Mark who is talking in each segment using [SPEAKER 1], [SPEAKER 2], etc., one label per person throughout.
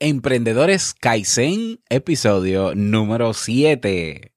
[SPEAKER 1] Emprendedores Kaizen, episodio número 7.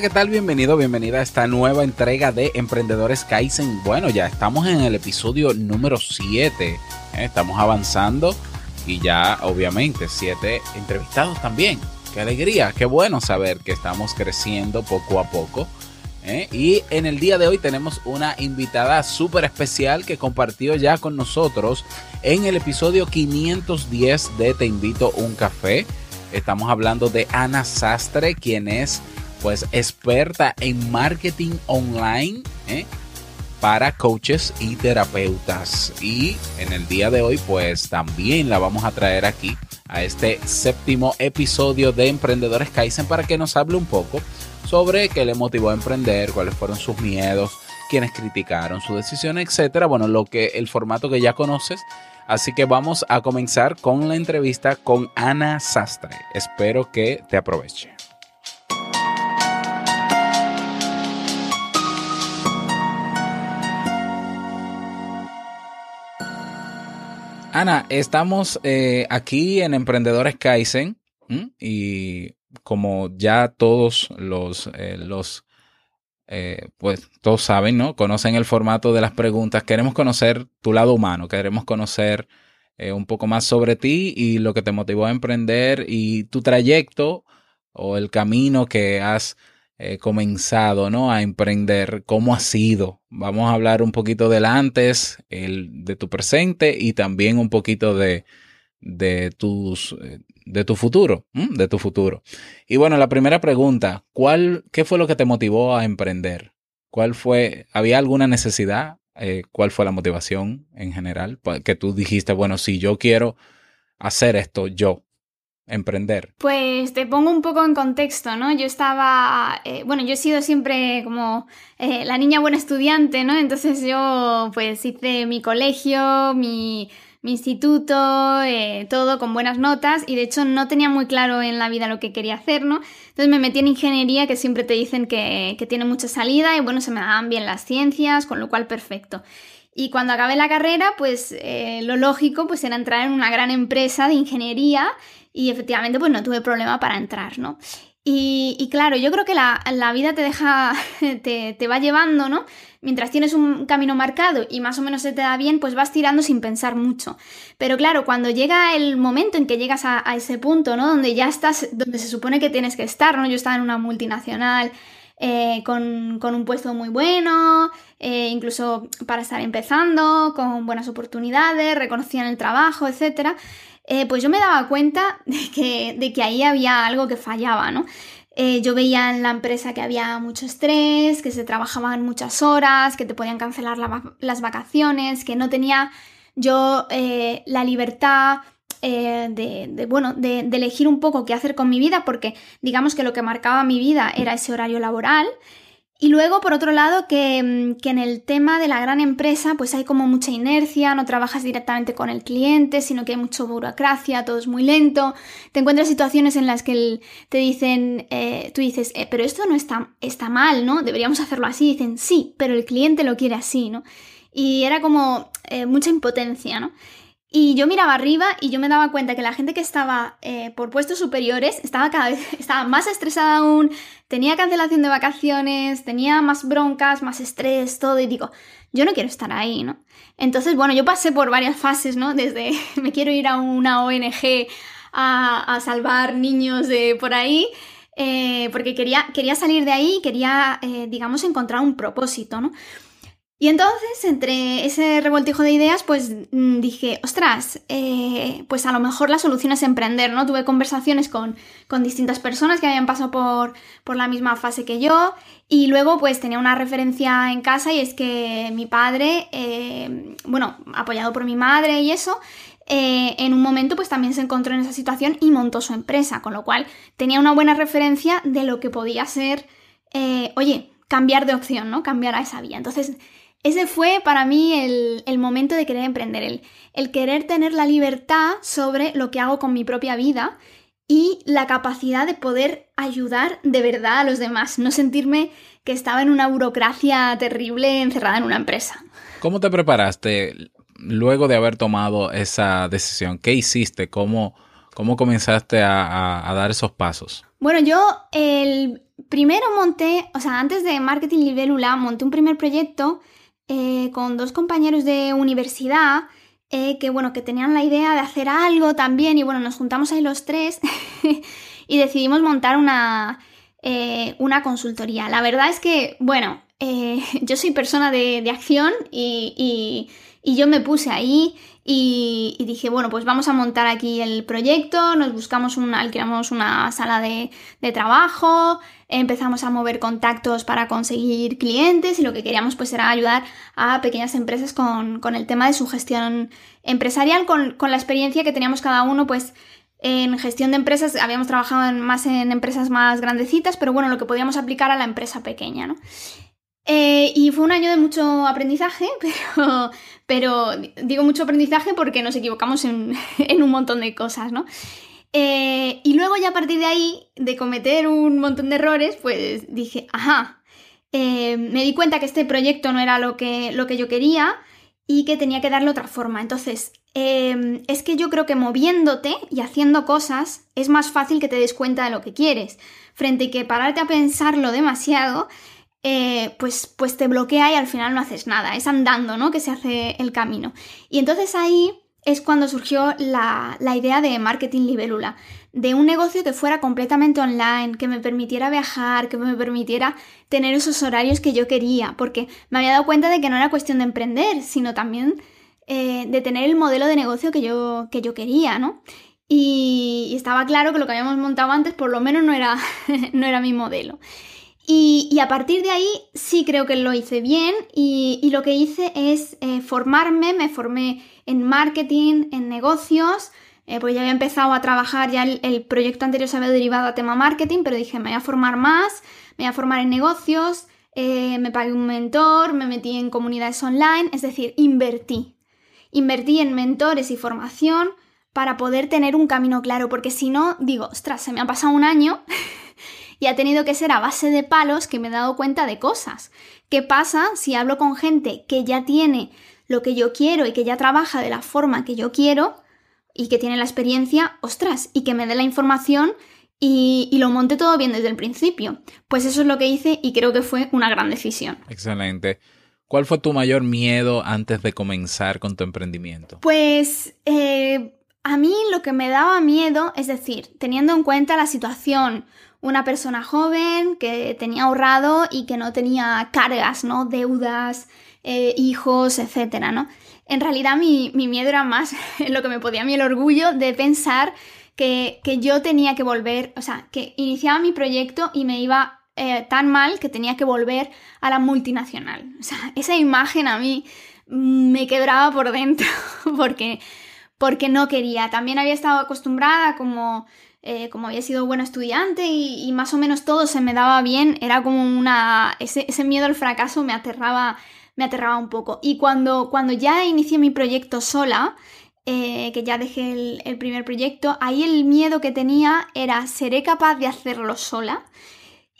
[SPEAKER 1] ¿Qué tal? Bienvenido, bienvenida a esta nueva entrega de Emprendedores Kaizen. Bueno, ya estamos en el episodio número 7. ¿eh? Estamos avanzando y ya, obviamente, 7 entrevistados también. Qué alegría, qué bueno saber que estamos creciendo poco a poco. ¿eh? Y en el día de hoy tenemos una invitada súper especial que compartió ya con nosotros en el episodio 510 de Te invito un café. Estamos hablando de Ana Sastre, quien es pues experta en marketing online ¿eh? para coaches y terapeutas. Y en el día de hoy pues también la vamos a traer aquí a este séptimo episodio de Emprendedores Kaizen para que nos hable un poco sobre qué le motivó a emprender, cuáles fueron sus miedos, quienes criticaron su decisión, etcétera. Bueno, lo que el formato que ya conoces. Así que vamos a comenzar con la entrevista con Ana Sastre. Espero que te aproveche. Ana, estamos eh, aquí en Emprendedores Kaizen y como ya todos los, eh, los eh, pues todos saben, ¿no? Conocen el formato de las preguntas. Queremos conocer tu lado humano, queremos conocer un poco más sobre ti y lo que te motivó a emprender y tu trayecto o el camino que has eh, comenzado ¿no? a emprender, cómo ha sido. Vamos a hablar un poquito del antes, el, de tu presente y también un poquito de, de, tus, eh, de tu futuro, de tu futuro. Y bueno, la primera pregunta, ¿cuál, ¿qué fue lo que te motivó a emprender? ¿Cuál fue, había alguna necesidad? Eh, ¿Cuál fue la motivación en general? Que tú dijiste, bueno, si yo quiero hacer esto yo, emprender?
[SPEAKER 2] Pues te pongo un poco en contexto, ¿no? Yo estaba, eh, bueno, yo he sido siempre como eh, la niña buena estudiante, ¿no? Entonces yo pues hice mi colegio, mi, instituto, eh, todo con buenas notas y de hecho no tenía muy claro en la vida lo que quería hacer, ¿no? Entonces me metí en ingeniería que siempre te dicen que, que tiene mucha salida y bueno, se me daban bien las ciencias, con lo cual perfecto. Y cuando acabé la carrera, pues lo lógico pues era entrar en una gran empresa de ingeniería y efectivamente pues no tuve problema para entrar, ¿no? Y, claro, yo creo que la, vida te deja, te, te, va llevando, ¿no? Mientras tienes un camino marcado y más o menos se te da bien, pues vas tirando sin pensar mucho. Pero claro, cuando llega el momento en que llegas a, ese punto, ¿no? Donde ya estás, donde se supone que tienes que estar, ¿no? Yo estaba en una multinacional eh, con, un puesto muy bueno, eh, incluso para estar empezando, con buenas oportunidades, reconocían el trabajo, etcétera. Eh, pues yo me daba cuenta de que, de que ahí había algo que fallaba, ¿no? Eh, yo veía en la empresa que había mucho estrés, que se trabajaban muchas horas, que te podían cancelar las vacaciones, que no tenía yo eh, la libertad de, bueno, de, elegir un poco qué hacer con mi vida, porque digamos que lo que marcaba mi vida era ese horario laboral y luego, por otro lado, mm, que, en el tema de la gran empresa, pues hay como mucha inercia, no trabajas directamente con el cliente, sino que hay mucha burocracia, todo es muy lento. Te encuentras situaciones en las que te dicen, eh, tú dices, eh, pero esto no está, está mal, ¿no? Deberíamos hacerlo así. dicen, sí, pero el cliente lo quiere así, ¿no? Y era como eh, mucha impotencia, ¿no? Y yo miraba arriba y yo me daba cuenta que la gente que estaba eh, por puestos superiores estaba cada vez estaba más estresada aún, tenía cancelación de vacaciones, tenía más broncas, más estrés, todo. Y digo, yo no quiero estar ahí, ¿no? Entonces, bueno, yo pasé por varias fases, ¿no? Desde me quiero ir a una ONG a, salvar niños de por ahí. Eh, porque quería, quería salir de ahí quería, eh, digamos, encontrar un propósito, ¿no? Y entonces, entre ese revoltijo de ideas, pues mm, dije, ostras, eh, pues a lo mejor la solución es emprender, ¿no? Tuve conversaciones con, distintas personas que habían pasado por, por, la misma fase que yo y luego pues tenía una referencia en casa y es que mi padre, eh, bueno, apoyado por mi madre y eso, eh, en un momento pues también se encontró en esa situación y montó su empresa, con lo cual tenía una buena referencia de lo que podía ser, oye, cambiar de opción, ¿no? Cambiar a esa vía. Entonces, ese fue para mí el, momento de querer emprender, el, el querer tener la libertad sobre lo que hago con mi propia vida y la capacidad de poder ayudar de verdad a los demás, no sentirme que estaba en una burocracia terrible encerrada en una empresa.
[SPEAKER 1] ¿Cómo te preparaste luego de haber tomado esa decisión? ¿Qué hiciste? ¿Cómo, cómo comenzaste a, a dar esos pasos?
[SPEAKER 2] Bueno, yo el primero monté, o sea, antes de Marketing Libélula, monté un primer proyecto eh, con dos compañeros de universidad eh, que, bueno, que tenían la idea de hacer algo también y, bueno, nos juntamos ahí los tres y decidimos montar una, eh, una consultoría. La verdad es que, bueno, yo soy persona de, acción y, yo me puse ahí y, dije, bueno, pues vamos a montar aquí el proyecto, nos buscamos un, alquilamos una sala de, de trabajo, empezamos a mover contactos para conseguir clientes y lo que queríamos pues era ayudar a pequeñas empresas con, el tema de su gestión empresarial, con, la experiencia que teníamos cada uno pues en gestión de empresas, habíamos trabajado más en empresas más grandecitas, pero bueno, lo que podíamos aplicar a la empresa pequeña, ¿no? Eh, y fue un año de mucho aprendizaje, pero, pero digo mucho aprendizaje porque nos equivocamos en, en un montón de cosas, ¿no? Eh, y luego ya a partir de ahí, de cometer un montón de errores, pues dije, ajá, eh, me di cuenta que este proyecto no era lo que, lo que yo quería y que tenía que darle otra forma. Entonces, eh, es que yo creo que moviéndote y haciendo cosas es más fácil que te des cuenta de lo que quieres. Frente a que pararte a pensarlo demasiado, pues, pues te bloquea y al final no haces nada. Es andando, ¿no? Que se hace el camino. Y entonces ahí es cuando surgió la, idea de marketing libélula, de un negocio que fuera completamente online, que me permitiera viajar, que me permitiera tener esos horarios que yo quería, porque me había dado cuenta de que no era cuestión de emprender, sino también eh, de tener el modelo de negocio que yo, que yo quería, ¿no? Y, estaba claro que lo que habíamos montado antes por lo menos no era, no era mi modelo. Y, a partir de ahí sí creo que lo hice bien y, lo que hice es eh, formarme, me formé en marketing, en negocios, pues ya había empezado a trabajar, ya el, proyecto anterior se había derivado a tema marketing, pero dije, me voy a formar más, me voy a formar en negocios, eh, me pagué un mentor, me metí en comunidades online, es decir, invertí. Invertí en mentores y formación para poder tener un camino claro, porque si no, digo, ostras, se me ha pasado un año y ha tenido que ser a base de palos que me he dado cuenta de cosas. ¿Qué pasa si hablo con gente que ya tiene lo que yo quiero y que ya trabaja de la forma que yo quiero y que tiene la experiencia, ostras, y que me dé la información y, lo monte todo bien desde el principio? Pues eso es lo que hice y creo que fue una gran decisión.
[SPEAKER 1] Excelente. ¿Cuál fue tu mayor miedo antes de comenzar con tu emprendimiento?
[SPEAKER 2] Pues eh, a mí lo que me daba miedo, es decir, teniendo en cuenta la situación una persona joven que tenía ahorrado y que no tenía cargas, ¿no? Deudas, eh, hijos, etcétera, ¿no? En realidad mi, miedo era más lo que me podía a mí el orgullo de pensar que, yo tenía que volver, o sea, que iniciaba mi proyecto y me iba eh, tan mal que tenía que volver a la multinacional. O sea, esa imagen a mí me quebraba por dentro porque, porque no quería. También había estado acostumbrada como eh, como había sido buena estudiante y, más o menos todo se me daba bien, era como una... Ese, miedo al fracaso me aterraba, me aterraba un poco. Y cuando, cuando ya inicié mi proyecto sola, eh, que ya dejé el, el, primer proyecto, ahí el miedo que tenía era, ¿seré capaz de hacerlo sola?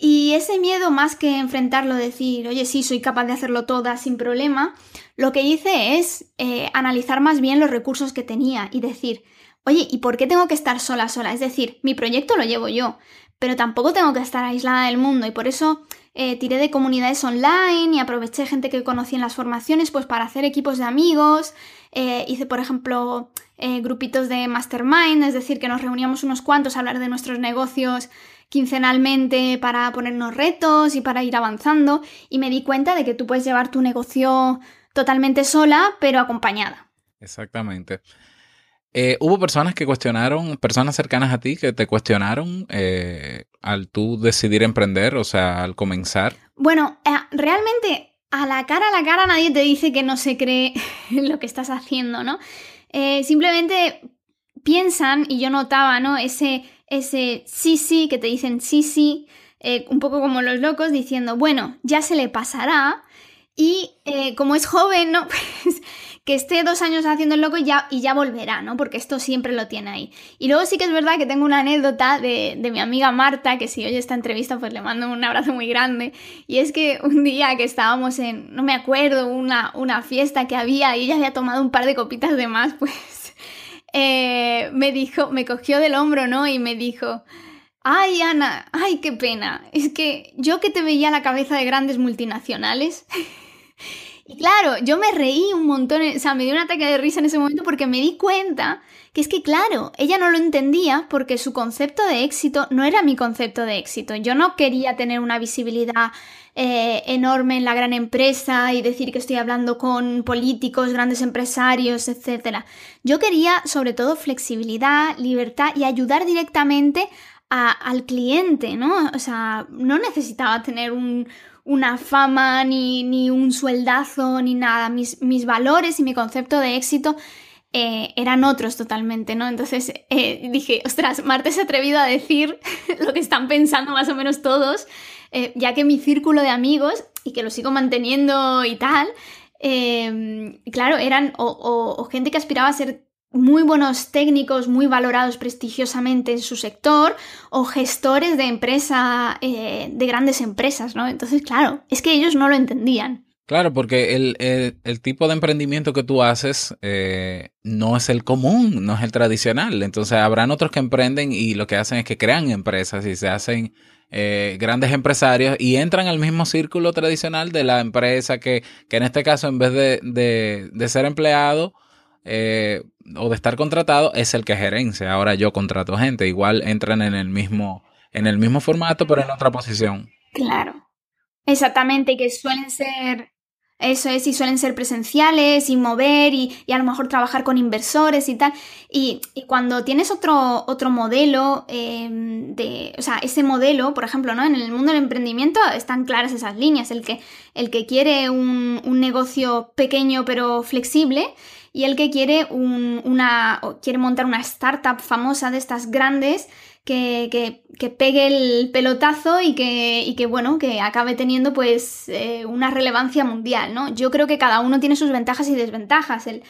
[SPEAKER 2] Y ese miedo, más que enfrentarlo, decir, oye, sí, soy capaz de hacerlo toda sin problema, lo que hice es eh, analizar más bien los recursos que tenía y decir, Oye, ¿y por qué tengo que estar sola sola? Es decir, mi proyecto lo llevo yo, pero tampoco tengo que estar aislada del mundo y por eso eh, tiré de comunidades online y aproveché gente que conocí en las formaciones pues para hacer equipos de amigos. Eh, hice, por ejemplo, eh, grupitos de mastermind, es decir, que nos reuníamos unos cuantos a hablar de nuestros negocios quincenalmente para ponernos retos y para ir avanzando y me di cuenta de que tú puedes llevar tu negocio totalmente sola pero acompañada.
[SPEAKER 1] Exactamente. Eh, hubo personas que cuestionaron, personas cercanas a ti que te cuestionaron eh, al tú decidir emprender, o sea, al comenzar.
[SPEAKER 2] Bueno, eh, realmente a la cara a la cara nadie te dice que no se cree lo que estás haciendo, ¿no? simplemente piensan, y yo notaba, ¿no? Ese, ese sí, sí, que te dicen sí, sí, un poco como los locos, diciendo, bueno, ya se le pasará. Y como es joven, ¿no? Pues que esté dos años haciendo el loco y ya, y ya volverá, ¿no? Porque esto siempre lo tiene ahí. Y luego sí que es verdad que tengo una anécdota de, mi amiga Marta, que si oye esta entrevista, pues le mando un abrazo muy grande. Y es que un día que estábamos en, no me acuerdo, una, una fiesta que había y ella había tomado un par de copitas de más, pues eh, me dijo, me cogió del hombro, ¿no? Y me dijo... Ay, Ana, ay, qué pena. Es que yo que te veía la cabeza de grandes multinacionales y claro, yo me reí un montón, o sea, me dio un ataque de risa en ese momento porque me di cuenta que es que, claro, ella no lo entendía porque su concepto de éxito no era mi concepto de éxito. Yo no quería tener una visibilidad eh, enorme en la gran empresa y decir que estoy hablando con políticos, grandes empresarios, etc. Yo quería sobre todo flexibilidad, libertad y ayudar directamente al cliente, ¿no? O sea, no necesitaba tener un, una fama, ni, un sueldazo, ni nada. Mis, mis, valores y mi concepto de éxito eh, eran otros totalmente, ¿no? Entonces eh, dije, ostras, Marte se ha atrevido a decir lo que están pensando más o menos todos, eh, ya que mi círculo de amigos, y que lo sigo manteniendo y tal, claro, eran o gente que aspiraba a ser muy buenos técnicos muy valorados prestigiosamente en su sector o gestores de empresa, eh, de grandes empresas, ¿no? Entonces, claro, es que ellos no lo entendían.
[SPEAKER 1] Claro, porque el, tipo de emprendimiento que tú haces eh, no es el común, no es el tradicional. Entonces, habrán otros que emprenden y lo que hacen es que crean empresas y se hacen eh, grandes empresarios y entran al mismo círculo tradicional de la empresa que, que en este caso, en vez de, de, de ser empleado, eh, o de estar contratado es el que gerencia. Ahora yo contrato gente, igual entran en el mismo, en el mismo formato, pero en otra posición.
[SPEAKER 2] Claro. Exactamente, que suelen ser, eso es, y suelen ser presenciales y mover y, a lo mejor trabajar con inversores y tal. Y, cuando tienes otro, otro modelo em, de, o sea, ese modelo, por ejemplo, ¿no? En el mundo del emprendimiento están claras esas líneas. El que, el que quiere un, un negocio pequeño pero flexible y el que quiere, una, quiere montar una startup famosa de estas grandes que, que, pegue el pelotazo y que, que, bueno, que acabe teniendo pues eh, una relevancia mundial, ¿no? Yo creo que cada uno tiene sus ventajas y desventajas el,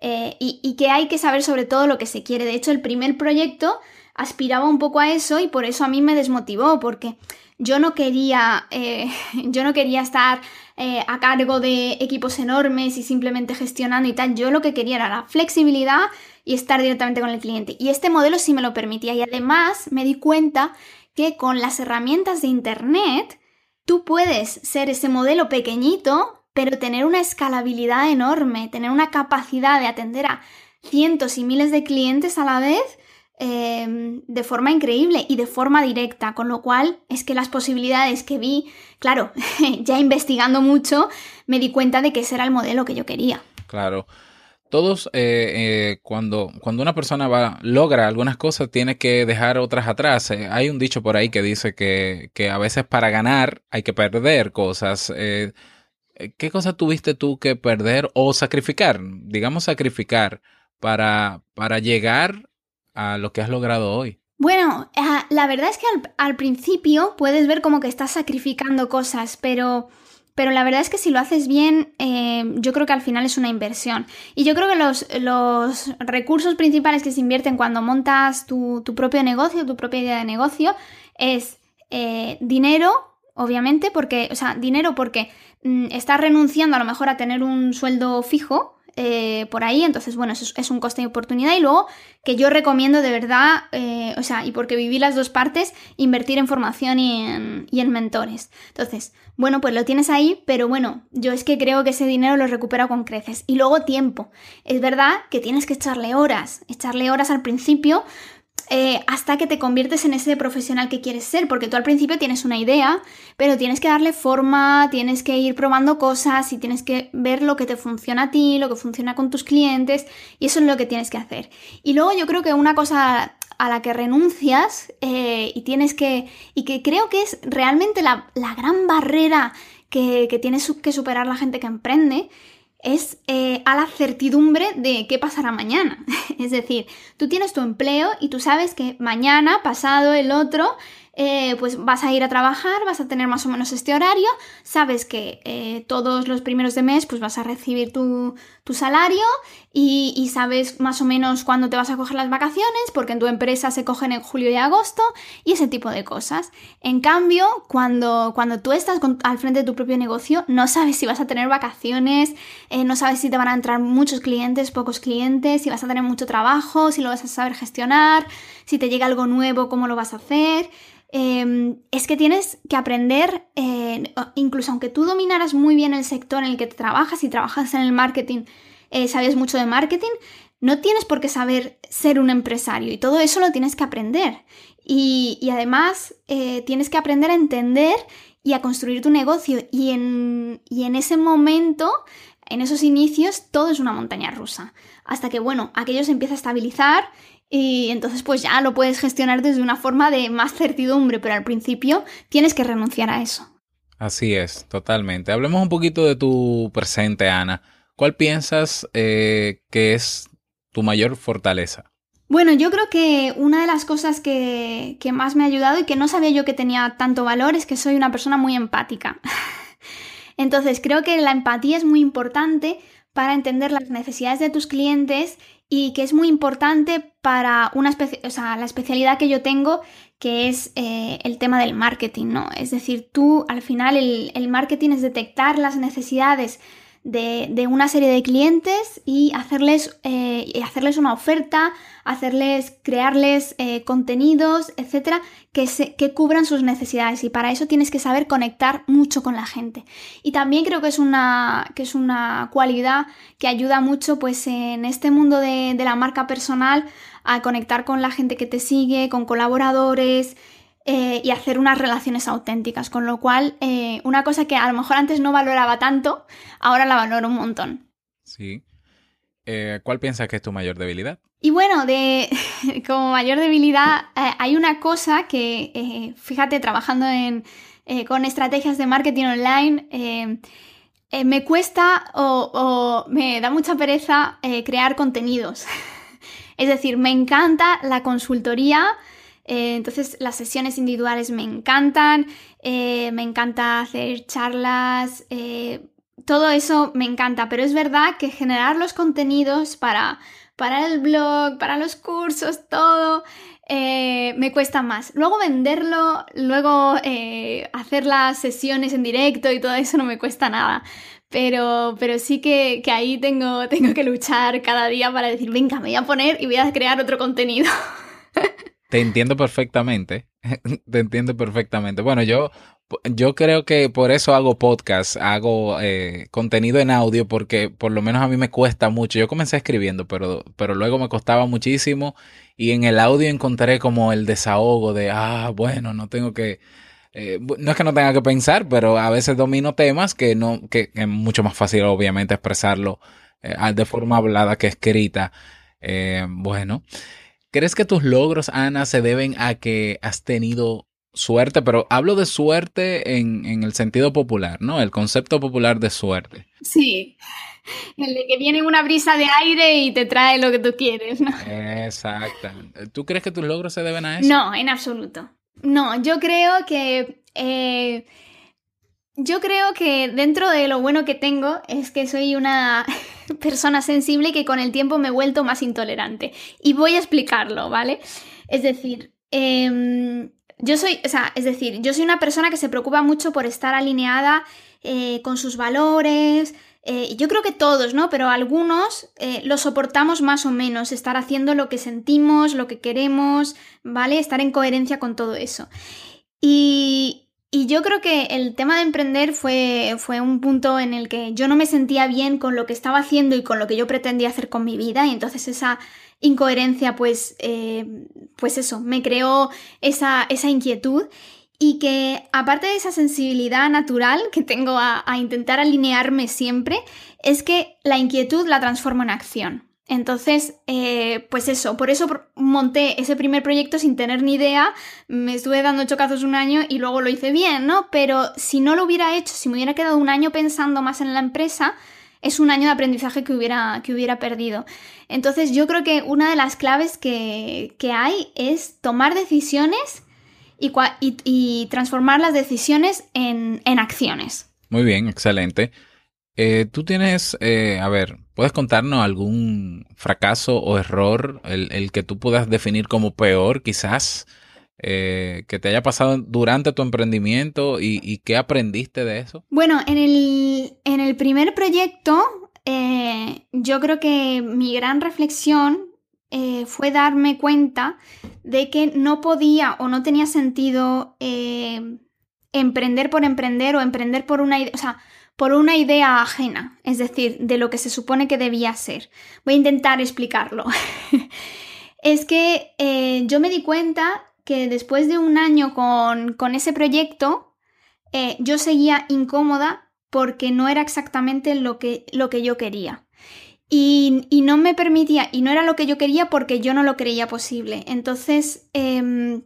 [SPEAKER 2] eh, y, y que hay que saber sobre todo lo que se quiere. De hecho, el primer proyecto aspiraba un poco a eso y por eso a mí me desmotivó, porque yo no quería, eh, yo no quería estar eh, a cargo de equipos enormes y simplemente gestionando y tal. Yo lo que quería era la flexibilidad y estar directamente con el cliente. Y este modelo sí me lo permitía. Y además me di cuenta que con las herramientas de Internet tú puedes ser ese modelo pequeñito, pero tener una escalabilidad enorme, tener una capacidad de atender a cientos y miles de clientes a la vez Em, de forma increíble y de forma directa, con lo cual es que las posibilidades que vi, claro, ya investigando mucho, me di cuenta de que ese era el modelo que yo quería.
[SPEAKER 1] Claro. Todos, eh, eh, cuando, cuando una persona va, logra algunas cosas, tiene que dejar otras atrás. Eh, hay un dicho por ahí que dice que, que, a veces para ganar hay que perder cosas. ¿Qué cosas tuviste tú que perder o sacrificar? Digamos sacrificar para, para llegar a lo que has logrado hoy?
[SPEAKER 2] Bueno, eh, la verdad es que al, principio puedes ver como que estás sacrificando cosas, pero, pero la verdad es que si lo haces bien, eh, yo creo que al final es una inversión. Y yo creo que los, los recursos principales que se invierten cuando montas tu, propio negocio, tu propia idea de negocio, es eh, dinero, obviamente, porque, o sea, dinero porque mm, estás renunciando a lo mejor a tener un sueldo fijo eh, por ahí, entonces bueno, eso es, un coste de oportunidad y luego que yo recomiendo de verdad, eh, o sea, y porque viví las dos partes, invertir en formación y en, y en mentores. Entonces, bueno, pues lo tienes ahí, pero bueno, yo es que creo que ese dinero lo recupera con creces. Y luego tiempo. Es verdad que tienes que echarle horas, echarle horas al principio, eh, hasta que te conviertes en ese profesional que quieres ser, porque tú al principio tienes una idea, pero tienes que darle forma, tienes que ir probando cosas y tienes que ver lo que te funciona a ti, lo que funciona con tus clientes, y eso es lo que tienes que hacer. Y luego yo creo que una cosa a la que renuncias eh, y tienes que, y que creo que es realmente la, gran barrera que, que tiene que superar la gente que emprende, es eh, a la certidumbre de qué pasará mañana. es decir, tú tienes tu empleo y tú sabes que mañana, pasado, el otro, eh, pues vas a ir a trabajar, vas a tener más o menos este horario, sabes que eh, todos los primeros de mes pues vas a recibir tu, salario y, sabes más o menos cuándo te vas a coger las vacaciones, porque en tu empresa se cogen en julio y agosto y ese tipo de cosas. En cambio, cuando, cuando tú estás al frente de tu propio negocio, no sabes si vas a tener vacaciones, eh, no sabes si te van a entrar muchos clientes, pocos clientes, si vas a tener mucho trabajo, si lo vas a saber gestionar, si te llega algo nuevo, cómo lo vas a hacer. Em, es que tienes que aprender, eh, incluso aunque tú dominaras muy bien el sector en el que trabajas y trabajas en el marketing, eh, sabes mucho de marketing, no tienes por qué saber ser un empresario y todo eso lo tienes que aprender. Y, además eh, tienes que aprender a entender y a construir tu negocio. Y en, y en ese momento, en esos inicios, todo es una montaña rusa. Hasta que, bueno, aquello se empieza a estabilizar y entonces pues ya lo puedes gestionar desde una forma de más certidumbre, pero al principio tienes que renunciar a eso.
[SPEAKER 1] Así es, totalmente. Hablemos un poquito de tu presente, Ana. ¿Cuál piensas eh, que es tu mayor fortaleza?
[SPEAKER 2] Bueno, yo creo que una de las cosas que, más me ha ayudado y que no sabía yo que tenía tanto valor es que soy una persona muy empática. Entonces creo que la empatía es muy importante para entender las necesidades de tus clientes y que es muy importante para una la especialidad que yo tengo, que es eh, el tema del marketing, ¿no? Es decir, tú al final el marketing es detectar las necesidades de, una serie de clientes y hacerles, eh, hacerles una oferta, hacerles, crearles eh, contenidos, etcétera, que, se, que cubran sus necesidades. Y para eso tienes que saber conectar mucho con la gente. Y también creo que es una, que es una cualidad que ayuda mucho pues, en este mundo de, de la marca personal a conectar con la gente que te sigue, con colaboradores. Eh, y hacer unas relaciones auténticas, con lo cual eh, una cosa que a lo mejor antes no valoraba tanto, ahora la valoro un montón.
[SPEAKER 1] Sí. Eh, ¿Cuál piensas que es tu mayor debilidad?
[SPEAKER 2] Y bueno, de, como mayor debilidad hay una cosa que, fíjate, trabajando en, con estrategias de marketing online, me cuesta o, o, me da mucha pereza crear contenidos. es decir, me encanta la consultoría, eh, entonces las sesiones individuales me encantan, eh, me encanta hacer charlas, eh, todo eso me encanta, pero es verdad que generar los contenidos para, para el blog, para los cursos, todo, me cuesta más. Luego venderlo, luego hacer las sesiones en directo y todo eso no me cuesta nada. Pero, pero sí que, que ahí tengo, tengo que luchar cada día para decir, venga, me voy a poner y voy a crear otro contenido.
[SPEAKER 1] Te entiendo perfectamente. Te entiendo perfectamente. Bueno, yo, yo creo que por eso hago podcast, hago eh, contenido en audio, porque por lo menos a mí me cuesta mucho. Yo comencé escribiendo, pero, pero luego me costaba muchísimo. Y en el audio encontré como el desahogo de, ah, bueno, no tengo que. Eh, no es que no tenga que pensar, pero a veces domino temas que no, que, es mucho más fácil, obviamente, expresarlo eh, de forma hablada que escrita. bueno. ¿Crees que tus logros, Ana, se deben a que has tenido suerte? Pero hablo de suerte en, el sentido popular, ¿no? El concepto popular de suerte.
[SPEAKER 2] Sí. El de que viene una brisa de aire y te trae lo que tú quieres, ¿no?
[SPEAKER 1] Exacto. ¿Tú crees que tus logros se deben a eso?
[SPEAKER 2] No, en absoluto. No, yo creo que eh, yo creo que dentro de lo bueno que tengo es que soy una persona sensible que con el tiempo me he vuelto más intolerante. Y voy a explicarlo, ¿vale? Es decir, em, yo soy, o sea, es decir, yo soy una persona que se preocupa mucho por estar alineada eh, con sus valores, eh, yo creo que todos, ¿no? Pero algunos eh, lo soportamos más o menos, estar haciendo lo que sentimos, lo que queremos, ¿vale? Estar en coherencia con todo eso. Y, yo creo que el tema de emprender fue, fue, un punto en el que yo no me sentía bien con lo que estaba haciendo y con lo que yo pretendía hacer con mi vida, y entonces esa incoherencia, pues, eh, pues eso, me creó esa, esa inquietud y que aparte de esa sensibilidad natural que tengo a, intentar alinearme siempre, es que la inquietud la transformo en acción. Entonces, eh, pues eso, por eso monté ese primer proyecto sin tener ni idea, me estuve dando chocazos un año y luego lo hice bien, ¿no? Pero si no lo hubiera hecho, si me hubiera quedado un año pensando más en la empresa, es un año de aprendizaje que hubiera, que hubiera perdido. Entonces, yo creo que una de las claves que, que hay es tomar decisiones y, transformar las decisiones en, acciones.
[SPEAKER 1] Muy bien, excelente. Eh, Tú tienes, eh, a ver, ¿puedes contarnos algún fracaso o error, el, que tú puedas definir como peor quizás, eh, que te haya pasado durante tu emprendimiento y, qué aprendiste de eso?
[SPEAKER 2] Bueno, en el, en el primer proyecto, yo creo que mi gran reflexión eh, fue darme cuenta de que no podía o no tenía sentido eh, emprender por emprender o emprender por una, o sea, por una idea ajena, es decir, de lo que se supone que debía ser. Voy a intentar explicarlo. es que eh, yo me di cuenta que después de un año con, con ese proyecto, yo seguía incómoda porque no era exactamente lo que, lo que yo quería. Y, no me permitía, y no era lo que yo quería porque yo no lo creía posible. Entonces, em,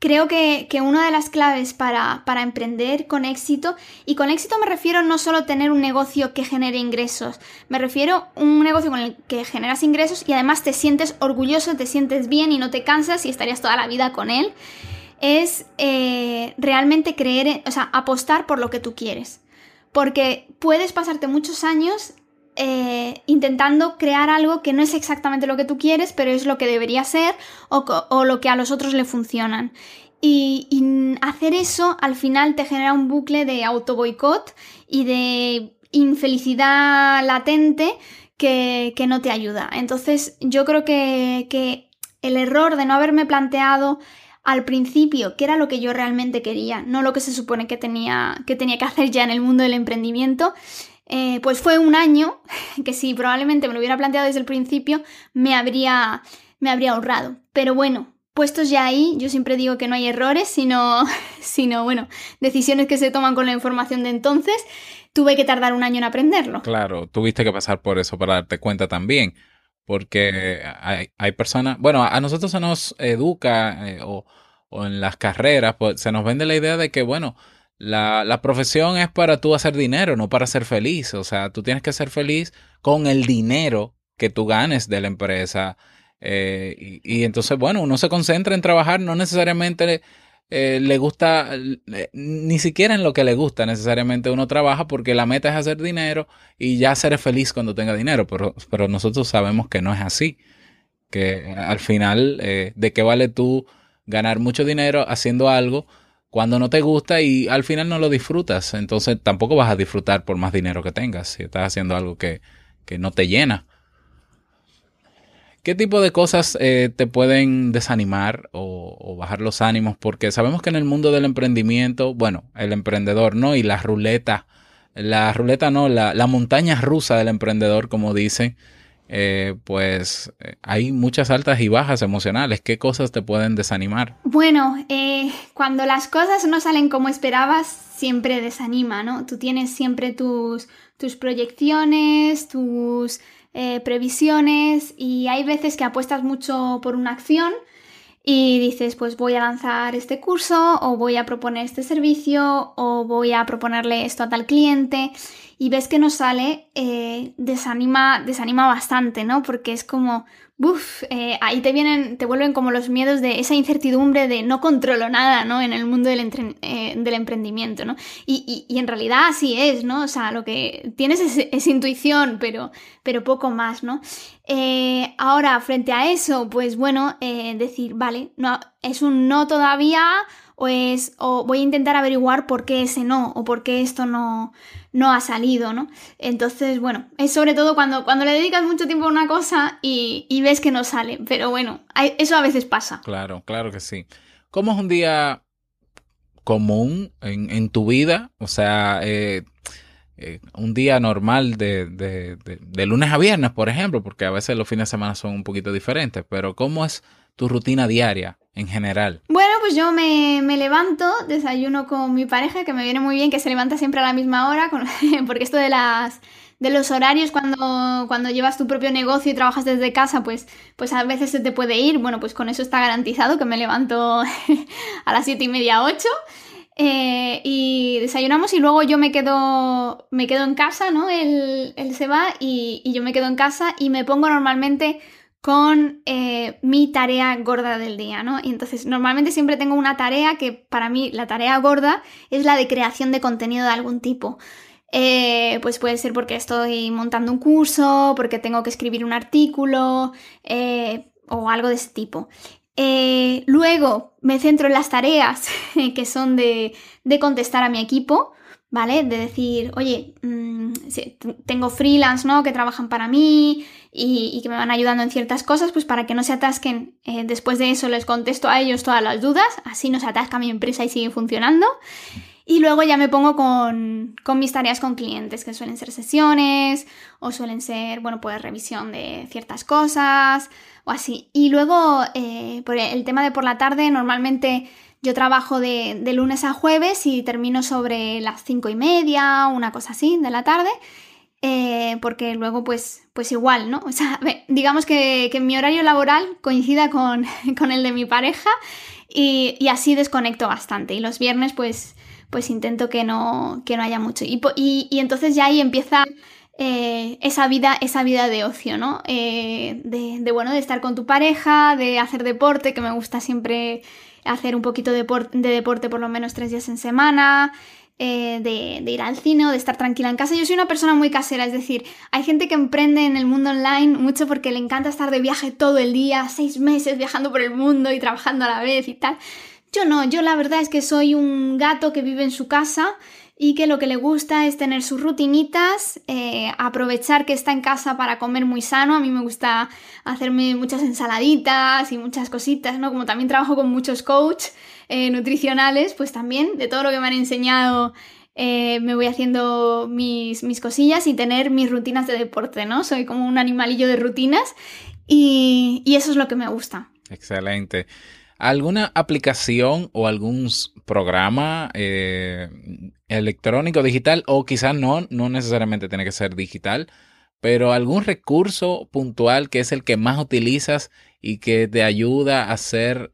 [SPEAKER 2] creo que, una de las claves para, para, emprender con éxito, y con éxito me refiero no solo tener un negocio que genere ingresos, me refiero a un negocio con el que generas ingresos y además te sientes orgulloso, te sientes bien y no te cansas y estarías toda la vida con él, es eh, realmente creer, o sea, apostar por lo que tú quieres. Porque puedes pasarte muchos años eh, intentando crear algo que no es exactamente lo que tú quieres, pero es lo que debería ser o, lo que a los otros le funcionan. Y, hacer eso al final te genera un bucle de auto boicot y de infelicidad latente que, no te ayuda. Entonces yo creo que, que el error de no haberme planteado al principio qué era lo que yo realmente quería, no lo que se supone que tenía que, tenía que hacer ya en el mundo del emprendimiento, eh, pues fue un año que si probablemente me lo hubiera planteado desde el principio, me habría, me habría ahorrado. Pero bueno, puestos ya ahí, yo siempre digo que no hay errores, sino, sino, bueno, decisiones que se toman con la información de entonces. Tuve que tardar un año en aprenderlo.
[SPEAKER 1] Claro, tuviste que pasar por eso para darte cuenta también. Porque hay, personas, bueno, a nosotros se nos educa eh, o, o en las carreras, pues se nos vende la idea de que, bueno, la, la, profesión es para tú hacer dinero, no para ser feliz. O sea, tú tienes que ser feliz con el dinero que tú ganes de la empresa. Eh, y, entonces, bueno, uno se concentra en trabajar, no necesariamente eh, le gusta, ni siquiera en lo que le gusta, necesariamente uno trabaja porque la meta es hacer dinero y ya ser feliz cuando tenga dinero. Pero, pero nosotros sabemos que no es así. Que al final, eh, ¿de qué vale tú ganar mucho dinero haciendo algo? Cuando no te gusta y al final no lo disfrutas. Entonces tampoco vas a disfrutar por más dinero que tengas si estás haciendo algo que, no te llena. ¿Qué tipo de cosas eh, te pueden desanimar o, bajar los ánimos? Porque sabemos que en el mundo del emprendimiento, bueno, el emprendedor, ¿no? Y la ruleta, la ruleta no, la, la montaña rusa del emprendedor, como dicen, eh, pues eh, hay muchas altas y bajas emocionales. ¿Qué cosas te pueden desanimar?
[SPEAKER 2] Bueno, eh, cuando las cosas no salen como esperabas, siempre desanima, ¿no? Tú tienes siempre tus, tus proyecciones, tus previsiones y hay veces que apuestas mucho por una acción y dices, pues voy a lanzar este curso o voy a proponer este servicio o voy a proponerle esto a tal cliente y ves que no sale, eh, desanima, desanima bastante, ¿no? Porque es como, uff, eh, ahí te vienen, te vuelven como los miedos de esa incertidumbre de no controlo nada, ¿no? En el mundo del, eh, emprendimiento, ¿no? Y, en realidad así es, ¿no? O sea, lo que tienes es, intuición, pero, pero poco más, ¿no? ahora, frente a eso, pues bueno, decir, vale, no, es un no todavía o es o voy a intentar averiguar por qué ese no o por qué esto no, no ha salido, ¿no? Entonces, bueno, es sobre todo cuando, cuando le dedicas mucho tiempo a una cosa y, y ves que no sale, pero bueno, eso a veces pasa.
[SPEAKER 1] Claro, claro que sí. ¿Cómo es un día común en, en tu vida? O sea, eh, eh, un día normal de, de, de, lunes a viernes, por ejemplo, porque a veces los fines de semana son un poquito diferentes, pero ¿cómo es tu rutina diaria en general?
[SPEAKER 2] Bueno, yo me, me levanto, desayuno con mi pareja, que me viene muy bien, que se levanta siempre a la misma hora, porque esto de las de los horarios cuando, cuando llevas tu propio negocio y trabajas desde casa, pues, pues a veces se te puede ir. Bueno, pues con eso está garantizado que me levanto a las siete y media, 8. Eh, y desayunamos y luego yo me quedo, me quedo en casa, ¿no? Él, se va y, yo me quedo en casa y me pongo normalmente con eh, mi tarea gorda del día, ¿no? Y entonces normalmente siempre tengo una tarea que para mí la tarea gorda es la de creación de contenido de algún tipo. Eh, pues puede ser porque estoy montando un curso, porque tengo que escribir un artículo o algo de ese tipo. Eh, luego me centro en las tareas que son de, contestar a mi equipo, ¿vale? De decir, oye, mm, tengo freelance, ¿no? Que trabajan para mí y, que me van ayudando en ciertas cosas, pues para que no se atasquen. Eh, después de eso les contesto a ellos todas las dudas, así no se atasca mi empresa y sigue funcionando. Y luego ya me pongo con, con, mis tareas con clientes, que suelen ser sesiones o suelen ser, bueno, pues revisión de ciertas cosas, o así. Y luego, eh, por el tema de por la tarde, normalmente yo trabajo de, lunes a jueves y termino sobre las cinco y media, una cosa así, de la tarde. Eh, porque luego pues, pues igual, ¿no? O sea, digamos que, mi horario laboral coincida con, el de mi pareja y, así desconecto bastante. Y los viernes pues, pues intento que no, que no haya mucho. Y, y, y entonces ya ahí empieza eh, esa, vida, esa vida de ocio, ¿no? Eh, de, bueno, de estar con tu pareja, de hacer deporte, que me gusta siempre hacer un poquito de, deporte por lo menos tres días en semana, eh, de, ir al cine o de estar tranquila en casa. Yo soy una persona muy casera, es decir, hay gente que emprende en el mundo online mucho porque le encanta estar de viaje todo el día, seis meses viajando por el mundo y trabajando a la vez y tal. Yo no, yo la verdad es que soy un gato que vive en su casa y que lo que le gusta es tener sus rutinitas, eh, aprovechar que está en casa para comer muy sano. A mí me gusta hacerme muchas ensaladitas y muchas cositas, ¿no? Como también trabajo con muchos coaches eh, nutricionales, pues también de todo lo que me han enseñado eh, me voy haciendo mis, mis, cosillas y tener mis rutinas de deporte, ¿no? Soy como un animalillo de rutinas y, eso es lo que me gusta.
[SPEAKER 1] Excelente. ¿Alguna aplicación o algún programa eh, electrónico, digital, o quizás no, no necesariamente tiene que ser digital, pero algún recurso puntual que es el que más utilizas y que te ayuda a ser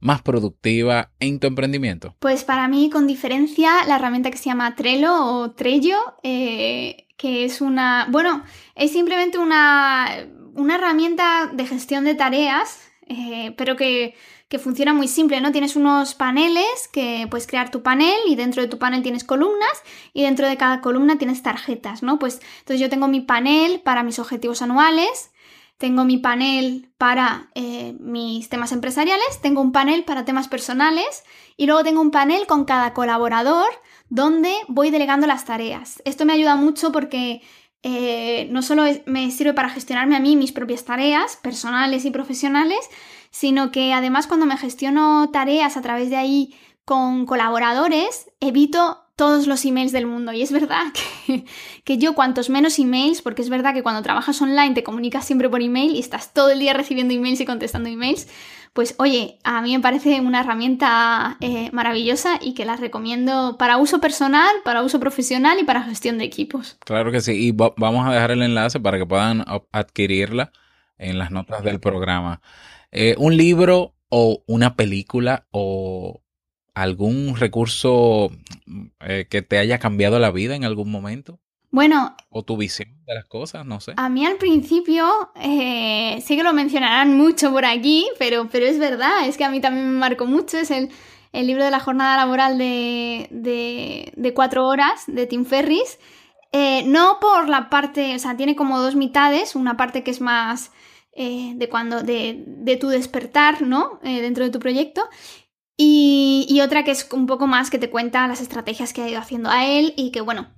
[SPEAKER 1] más productiva en tu emprendimiento?
[SPEAKER 2] Pues para mí, con diferencia, la herramienta que se llama Trello o Trello, eh, que es una, bueno, es simplemente una, una herramienta de gestión de tareas, eh, pero que que funciona muy simple, ¿no? Tienes unos paneles que puedes crear tu panel y dentro de tu panel tienes columnas y dentro de cada columna tienes tarjetas, ¿no? Pues entonces yo tengo mi panel para mis objetivos anuales, tengo mi panel para eh, mis temas empresariales, tengo un panel para temas personales y luego tengo un panel con cada colaborador donde voy delegando las tareas. Esto me ayuda mucho porque eh, no solo me sirve para gestionarme a mí mis propias tareas personales y profesionales, sino que además cuando me gestiono tareas a través de ahí con colaboradores, evito todos los emails del mundo. Y es verdad que, yo cuantos menos emails, porque es verdad que cuando trabajas online te comunicas siempre por email y estás todo el día recibiendo emails y contestando emails, pues oye, a mí me parece una herramienta eh, maravillosa y que la recomiendo para uso personal, para uso profesional y para gestión de equipos.
[SPEAKER 1] Claro que sí, y vamos a dejar el enlace para que puedan adquirirla en las notas del programa. Eh, un libro o una película o algún recurso eh, que te haya cambiado la vida en algún momento.
[SPEAKER 2] Bueno.
[SPEAKER 1] O tu visión de las cosas, no sé.
[SPEAKER 2] A mí al principio, eh, sí que lo mencionarán mucho por aquí, pero, pero es verdad, es que a mí también me marcó mucho, es el, libro de la jornada laboral de, de, cuatro horas de Tim Ferris. no por la parte, o sea, tiene como dos mitades, una parte que es más eh, de cuando, de, tu despertar, ¿no? Eh, dentro de tu proyecto. Y, otra que es un poco más que te cuenta las estrategias que ha ido haciendo a él y que, bueno,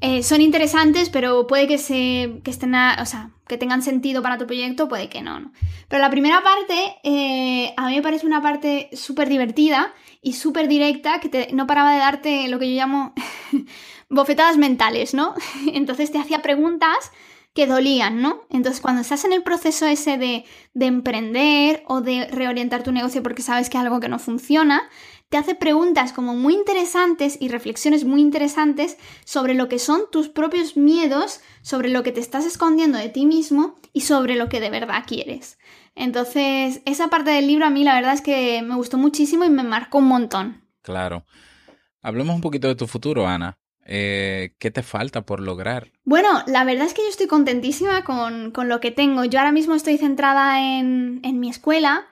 [SPEAKER 2] eh, son interesantes, pero puede que, se, que estén, o sea, que tengan sentido para tu proyecto, puede que no, ¿no? Pero la primera parte, eh, a mí me parece una parte súper divertida y súper directa, que no paraba de darte lo que yo llamo bofetadas mentales, ¿no? Entonces te hacía preguntas que dolían, ¿no? Entonces, cuando estás en el proceso ese de, de, emprender o de reorientar tu negocio porque sabes que hay algo que no funciona, te hace preguntas como muy interesantes y reflexiones muy interesantes sobre lo que son tus propios miedos, sobre lo que te estás escondiendo de ti mismo y sobre lo que de verdad quieres. Entonces, esa parte del libro a mí la verdad es que me gustó muchísimo y me marcó un montón.
[SPEAKER 1] Claro. Hablemos un poquito de tu futuro, Ana. Eh, ¿Qué te falta por lograr?
[SPEAKER 2] Bueno, la verdad es que yo estoy contentísima con, lo que tengo. Yo ahora mismo estoy centrada en, mi escuela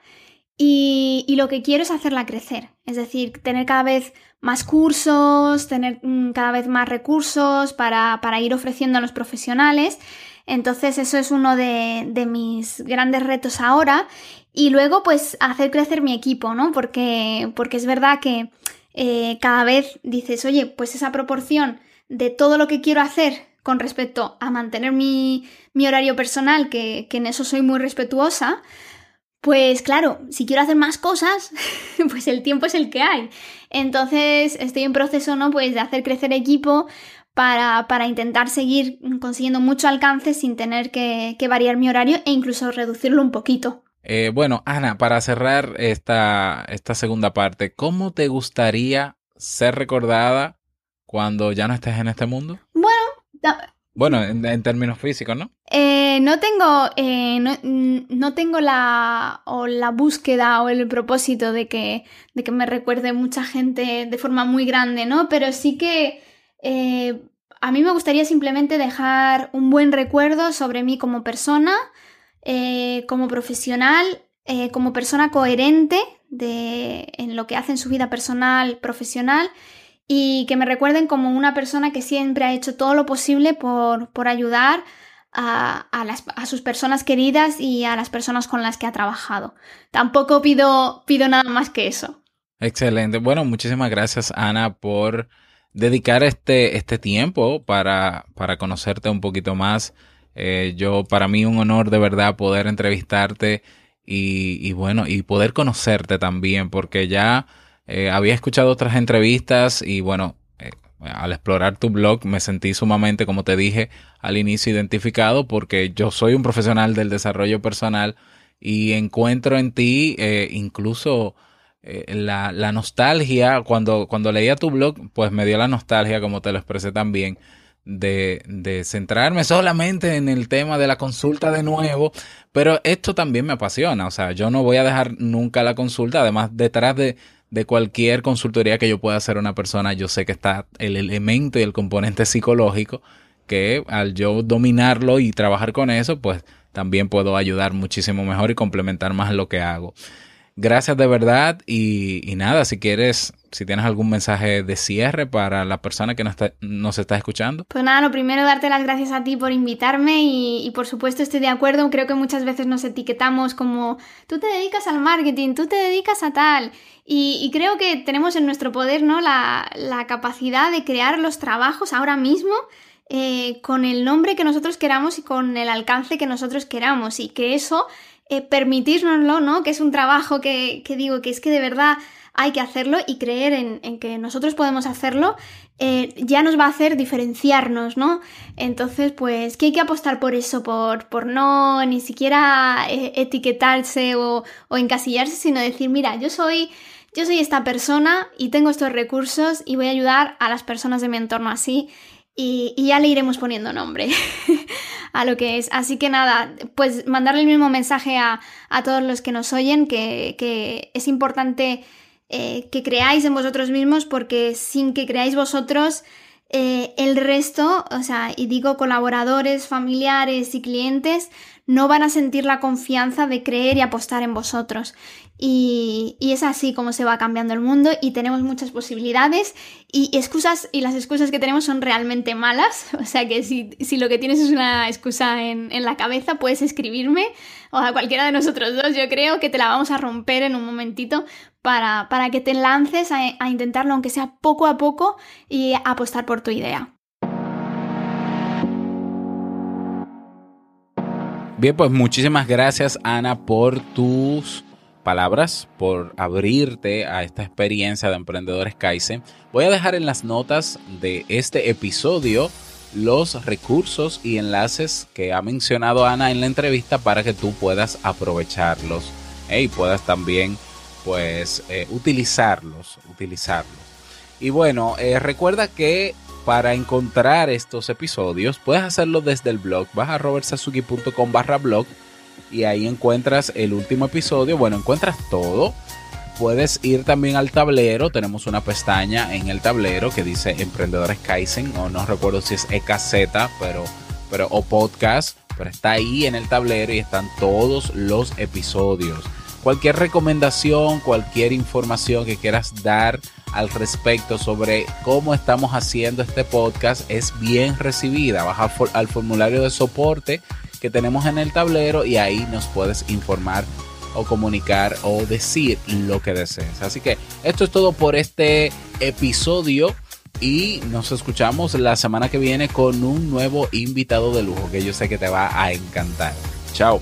[SPEAKER 2] y, lo que quiero es hacerla crecer. Es decir, tener cada vez más cursos, tener mm, cada vez más recursos para, ir ofreciendo a los profesionales. Entonces eso es uno de, de, mis grandes retos ahora. Y luego pues hacer crecer mi equipo, ¿no? Porque, porque es verdad que eh, cada vez dices, oye, pues esa proporción de todo lo que quiero hacer con respecto a mantener mi, horario personal, que, en eso soy muy respetuosa, pues claro, si quiero hacer más cosas, pues el tiempo es el que hay. Entonces estoy en proceso, ¿no? Pues de hacer crecer equipo para, intentar seguir consiguiendo mucho alcance sin tener que, que variar mi horario e incluso reducirlo un poquito.
[SPEAKER 1] Eh, bueno, Ana, para cerrar esta, esta segunda parte, ¿cómo te gustaría ser recordada cuando ya no estés en este mundo?
[SPEAKER 2] Bueno,
[SPEAKER 1] bueno, en, términos físicos, ¿no?
[SPEAKER 2] Eh, no tengo, eh, no, tengo la, o la búsqueda o el propósito de que, de que me recuerde mucha gente de forma muy grande, ¿no? Pero sí que a mí me gustaría simplemente dejar un buen recuerdo sobre mí como persona, eh, como profesional, eh, como persona coherente de, en lo que hace en su vida personal, profesional, y que me recuerden como una persona que siempre ha hecho todo lo posible por, por ayudar a, a, sus personas queridas y a las personas con las que ha trabajado. Tampoco pido, pido nada más que eso.
[SPEAKER 1] Excelente. Bueno, muchísimas gracias, Ana, por dedicar este, este tiempo para, para conocerte un poquito más eh, yo, para mí, un honor de verdad poder entrevistarte y, bueno, y poder conocerte también, porque ya eh, había escuchado otras entrevistas y bueno, eh, al explorar tu blog me sentí sumamente, como te dije al inicio, identificado porque yo soy un profesional del desarrollo personal y encuentro en ti incluso la, la, nostalgia, cuando, cuando leía tu blog, pues me dio la nostalgia, como te lo expresé también, de, de, centrarme solamente en el tema de la consulta de nuevo, pero esto también me apasiona, o sea, yo no voy a dejar nunca la consulta, además detrás de, de cualquier consultoría que yo pueda hacer una persona, yo sé que está el elemento y el componente psicológico, que al yo dominarlo y trabajar con eso, pues también puedo ayudar muchísimo mejor y complementar más lo que hago. Gracias de verdad y, y nada, si quieres si tienes algún mensaje de cierre para la persona que nos está, está escuchando.
[SPEAKER 2] Pues nada, lo primero, darte las gracias a ti por invitarme y, por supuesto estoy de acuerdo, creo que muchas veces nos etiquetamos como tú te dedicas al marketing, tú te dedicas a tal. Y, creo que tenemos en nuestro poder ¿no? la, capacidad de crear los trabajos ahora mismo eh, con el nombre que nosotros queramos y con el alcance que nosotros queramos y que eso eh, ¿no? Que es un trabajo que, que digo que es que de verdad hay que hacerlo y creer en, que nosotros podemos hacerlo eh, ya nos va a hacer diferenciarnos, ¿no? Entonces, pues que hay que apostar por eso, por, por no ni siquiera eh, etiquetarse o, encasillarse, sino decir, mira, yo soy, yo soy esta persona y tengo estos recursos y voy a ayudar a las personas de mi entorno así. Y, ya le iremos poniendo nombre a lo que es. Así que nada, pues mandarle el mismo mensaje a, todos los que nos oyen, que, que es importante eh, que creáis en vosotros mismos porque sin que creáis vosotros, eh, el resto, o sea, y digo colaboradores, familiares y clientes, no van a sentir la confianza de creer y apostar en vosotros. Y, es así como se va cambiando el mundo y tenemos muchas posibilidades y excusas y las excusas que tenemos son realmente malas. O sea que si, lo que tienes es una excusa en, la cabeza, puedes escribirme o a cualquiera de nosotros dos. Yo creo que te la vamos a romper en un momentito para, para que te lances a intentarlo, aunque sea poco a poco, y apostar por tu idea.
[SPEAKER 1] Bien, pues muchísimas gracias Ana por tus palabras, por abrirte a esta experiencia de Emprendedores Kaizen. Voy a dejar en las notas de este episodio los recursos y enlaces que ha mencionado Ana en la entrevista para que tú puedas aprovecharlos ¿eh? y puedas también pues eh, utilizarlos, utilizarlos. Y bueno, eh, recuerda que para encontrar estos episodios puedes hacerlo desde el blog, vas a robertsazuki.com barra blog y ahí encuentras el último episodio. Bueno, encuentras todo. Puedes ir también al tablero. Tenemos una pestaña en el tablero que dice Emprendedores Kaizen, o no recuerdo si es EKZ, pero, pero o podcast. Pero está ahí en el tablero y están todos los episodios. Cualquier recomendación, cualquier información que quieras dar al respecto sobre cómo estamos haciendo este podcast es bien recibida. Baja al formulario de soporte que tenemos en el tablero y ahí nos puedes informar o comunicar o decir lo que desees. Así que esto es todo por este episodio y nos escuchamos la semana que viene con un nuevo invitado de lujo que yo sé que te va a encantar. Chao.